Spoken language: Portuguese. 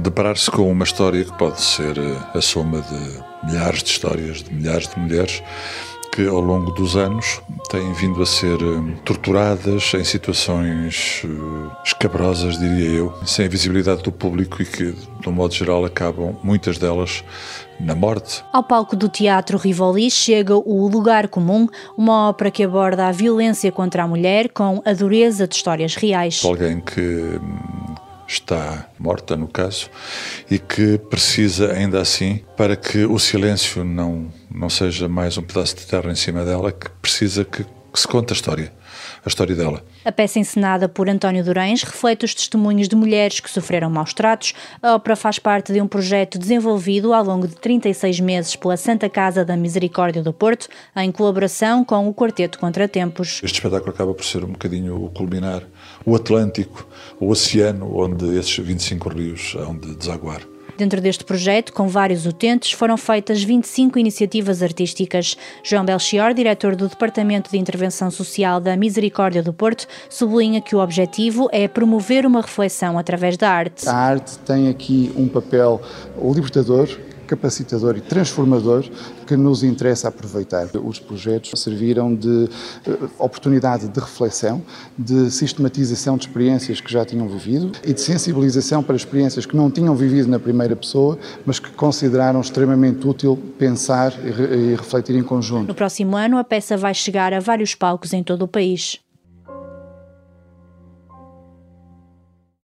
deparar-se com uma história que pode ser eh, a soma de milhares de histórias de milhares de mulheres que ao longo dos anos têm vindo a ser eh, torturadas em situações eh, escabrosas, diria eu, sem a visibilidade do público e que, de um modo geral, acabam, muitas delas, na morte. Ao palco do Teatro Rivoli chega o Lugar Comum, uma ópera que aborda a violência contra a mulher com a dureza de histórias reais. Alguém que hum, está morta, no caso, e que precisa, ainda assim, para que o silêncio não, não seja mais um pedaço de terra em cima dela, que precisa que, que se conte a história a história dela. A peça encenada por António Durães reflete os testemunhos de mulheres que sofreram maus tratos. A ópera faz parte de um projeto desenvolvido ao longo de 36 meses pela Santa Casa da Misericórdia do Porto, em colaboração com o Quarteto Contratempos. Este espetáculo acaba por ser um bocadinho o culminar, o Atlântico, o oceano onde esses 25 rios hão de desaguar. Dentro deste projeto, com vários utentes, foram feitas 25 iniciativas artísticas. João Belchior, diretor do Departamento de Intervenção Social da Misericórdia do Porto, sublinha que o objetivo é promover uma reflexão através da arte. A arte tem aqui um papel libertador capacitador e transformador que nos interessa aproveitar. Os projetos serviram de eh, oportunidade de reflexão, de sistematização de experiências que já tinham vivido e de sensibilização para experiências que não tinham vivido na primeira pessoa, mas que consideraram extremamente útil pensar e refletir em conjunto. No próximo ano, a peça vai chegar a vários palcos em todo o país.